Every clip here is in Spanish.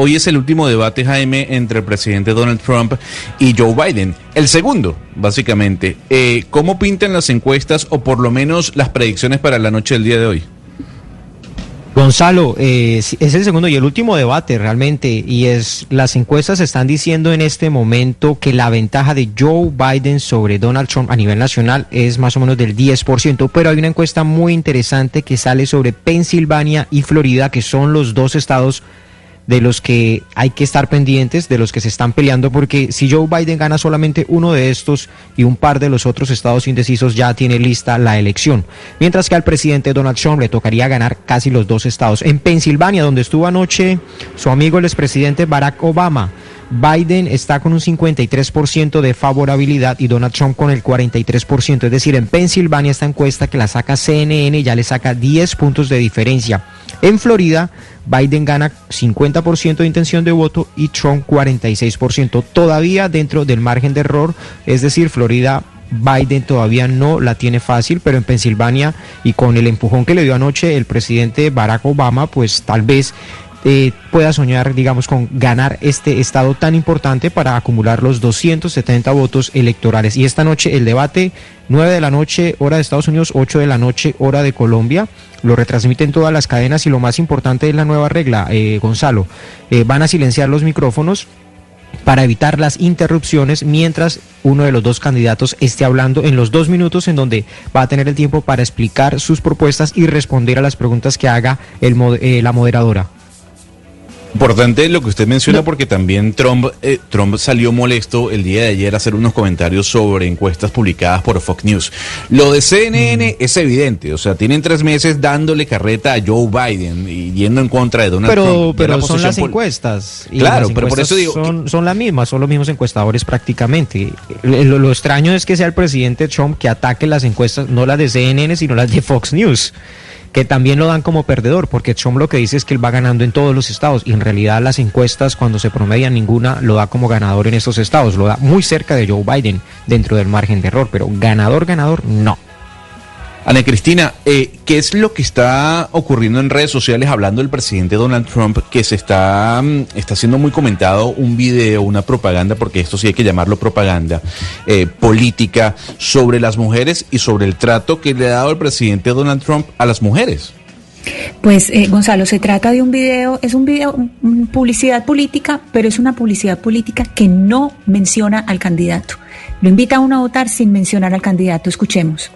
Hoy es el último debate, Jaime, entre el presidente Donald Trump y Joe Biden. El segundo, básicamente. Eh, ¿Cómo pintan las encuestas o por lo menos las predicciones para la noche del día de hoy? Gonzalo, eh, es el segundo y el último debate realmente, y es las encuestas están diciendo en este momento que la ventaja de Joe Biden sobre Donald Trump a nivel nacional es más o menos del 10%, pero hay una encuesta muy interesante que sale sobre Pensilvania y Florida, que son los dos estados de los que hay que estar pendientes, de los que se están peleando, porque si Joe Biden gana solamente uno de estos y un par de los otros estados indecisos, ya tiene lista la elección. Mientras que al presidente Donald Trump le tocaría ganar casi los dos estados. En Pensilvania, donde estuvo anoche su amigo el expresidente Barack Obama, Biden está con un 53% de favorabilidad y Donald Trump con el 43%. Es decir, en Pensilvania esta encuesta que la saca CNN ya le saca 10 puntos de diferencia. En Florida, Biden gana 50% de intención de voto y Trump 46%. Todavía dentro del margen de error, es decir, Florida Biden todavía no la tiene fácil, pero en Pensilvania y con el empujón que le dio anoche el presidente Barack Obama, pues tal vez eh, pueda soñar, digamos, con ganar este estado tan importante para acumular los 270 votos electorales. Y esta noche el debate, 9 de la noche, hora de Estados Unidos, 8 de la noche, hora de Colombia, lo retransmiten todas las cadenas y lo más importante es la nueva regla, eh, Gonzalo, eh, van a silenciar los micrófonos para evitar las interrupciones mientras uno de los dos candidatos esté hablando en los dos minutos en donde va a tener el tiempo para explicar sus propuestas y responder a las preguntas que haga el, la moderadora. Importante lo que usted menciona porque también Trump, eh, Trump salió molesto el día de ayer a hacer unos comentarios sobre encuestas publicadas por Fox News. Lo de CNN es evidente, o sea, tienen tres meses dándole carreta a Joe Biden y yendo en contra de Donald Trump. Pero son las encuestas. claro, pero por eso digo... Son, son las mismas, son los mismos encuestadores prácticamente. Lo, lo extraño es que sea el presidente Trump que ataque las encuestas, no las de CNN, sino las de Fox News que también lo dan como perdedor, porque Trump lo que dice es que él va ganando en todos los estados y en realidad las encuestas cuando se promedian ninguna lo da como ganador en esos estados, lo da muy cerca de Joe Biden dentro del margen de error, pero ganador, ganador, no. Ana Cristina, eh, ¿qué es lo que está ocurriendo en redes sociales hablando del presidente Donald Trump que se está, mm, está muy comentado un video, una propaganda, porque esto sí hay que llamarlo propaganda eh, política sobre las mujeres y sobre el trato que le ha dado el presidente Donald Trump a las mujeres? Pues eh, Gonzalo, se trata de un video, es un video, publicidad política, pero es una publicidad política que no menciona al candidato. Lo invita a uno a votar sin mencionar al candidato. Escuchemos.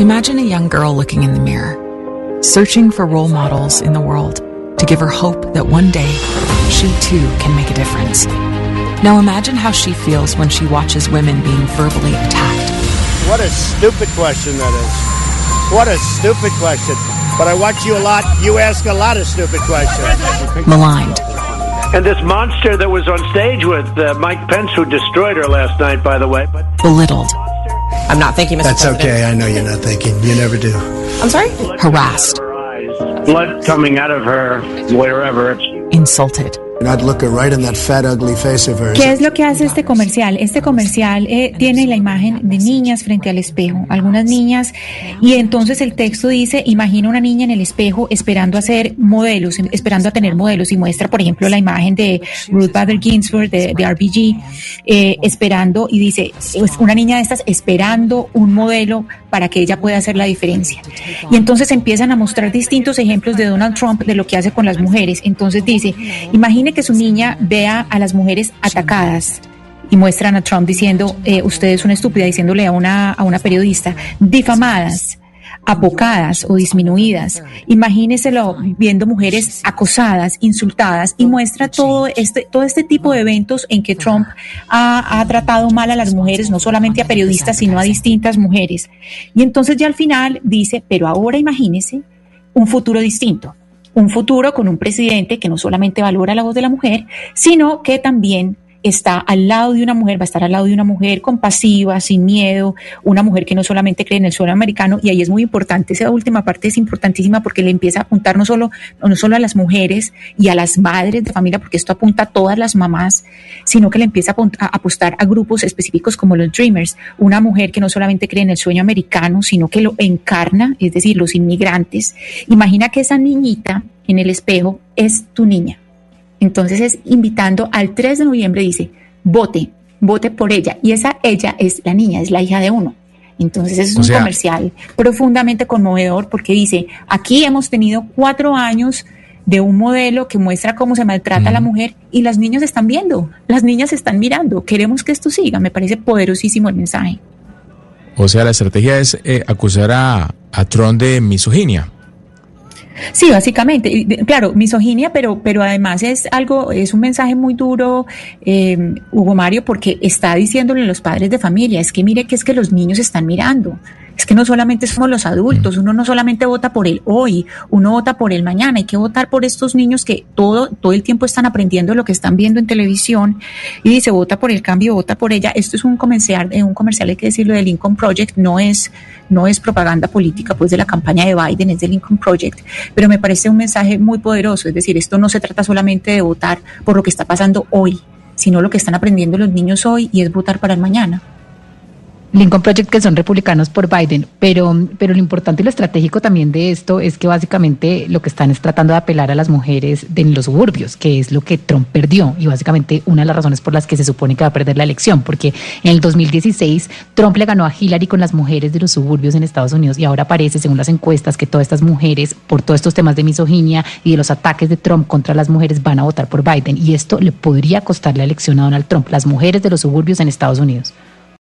Imagine a young girl looking in the mirror, searching for role models in the world to give her hope that one day she too can make a difference. Now imagine how she feels when she watches women being verbally attacked. What a stupid question that is. What a stupid question. But I watch you a lot. You ask a lot of stupid questions. Maligned. And this monster that was on stage with uh, Mike Pence, who destroyed her last night, by the way. But belittled. I'm not thinking, Mr. That's President. okay. I know you're not thinking. You never do. I'm sorry? Harassed. Blood coming out of her, wherever. Insulted. ¿Qué es lo que hace este comercial? Este comercial eh, tiene la imagen de niñas frente al espejo, algunas niñas, y entonces el texto dice, imagina una niña en el espejo esperando a ser modelos, esperando a tener modelos, y muestra, por ejemplo, la imagen de Ruth Bader Ginsburg de, de RBG, eh, esperando, y dice, una niña de estas esperando un modelo para que ella pueda hacer la diferencia. Y entonces empiezan a mostrar distintos ejemplos de Donald Trump de lo que hace con las mujeres. Entonces dice, imagine que su niña vea a las mujeres atacadas y muestran a Trump diciendo, eh, usted es una estúpida, diciéndole a una, a una periodista, difamadas, apocadas o disminuidas. Imagíneselo viendo mujeres acosadas, insultadas y muestra todo este, todo este tipo de eventos en que Trump ha, ha tratado mal a las mujeres, no solamente a periodistas, sino a distintas mujeres. Y entonces ya al final dice, pero ahora imagínese un futuro distinto un futuro con un presidente que no solamente valora la voz de la mujer, sino que también está al lado de una mujer, va a estar al lado de una mujer compasiva, sin miedo, una mujer que no solamente cree en el suelo americano, y ahí es muy importante, esa última parte es importantísima porque le empieza a apuntar no solo, no solo a las mujeres y a las madres de familia, porque esto apunta a todas las mamás, sino que le empieza a, apostar a grupos específicos como los Dreamers, una mujer que no solamente cree en el sueño americano, sino que lo encarna, es decir, los inmigrantes. Imagina que esa niñita en el espejo es tu niña entonces es invitando al 3 de noviembre, dice, vote, vote por ella. Y esa ella es la niña, es la hija de uno. Entonces es un comercial profundamente conmovedor porque dice, aquí hemos tenido cuatro años de un modelo que muestra cómo se maltrata a la mujer y las niñas están viendo, las niñas están mirando, queremos que esto siga, me parece poderosísimo el mensaje. O sea, la estrategia es eh, acusar a, a Trump de misoginia. Sí, básicamente, claro, misoginia, pero, pero además es algo, es un mensaje muy duro, eh, Hugo Mario, porque está diciéndole a los padres de familia, es que mire que es que los niños están mirando. Es que no solamente somos los adultos, uno no solamente vota por el hoy, uno vota por el mañana, hay que votar por estos niños que todo, todo el tiempo están aprendiendo lo que están viendo en televisión y dice vota por el cambio, vota por ella. Esto es un comercial, eh, un comercial hay que decirlo del Lincoln Project, no es, no es propaganda política pues de la campaña de Biden, es del Lincoln Project, pero me parece un mensaje muy poderoso, es decir, esto no se trata solamente de votar por lo que está pasando hoy, sino lo que están aprendiendo los niños hoy y es votar para el mañana. Lincoln Project que son republicanos por Biden, pero, pero lo importante y lo estratégico también de esto es que básicamente lo que están es tratando de apelar a las mujeres de los suburbios, que es lo que Trump perdió y básicamente una de las razones por las que se supone que va a perder la elección, porque en el 2016 Trump le ganó a Hillary con las mujeres de los suburbios en Estados Unidos y ahora parece, según las encuestas, que todas estas mujeres, por todos estos temas de misoginia y de los ataques de Trump contra las mujeres, van a votar por Biden y esto le podría costar la elección a Donald Trump, las mujeres de los suburbios en Estados Unidos.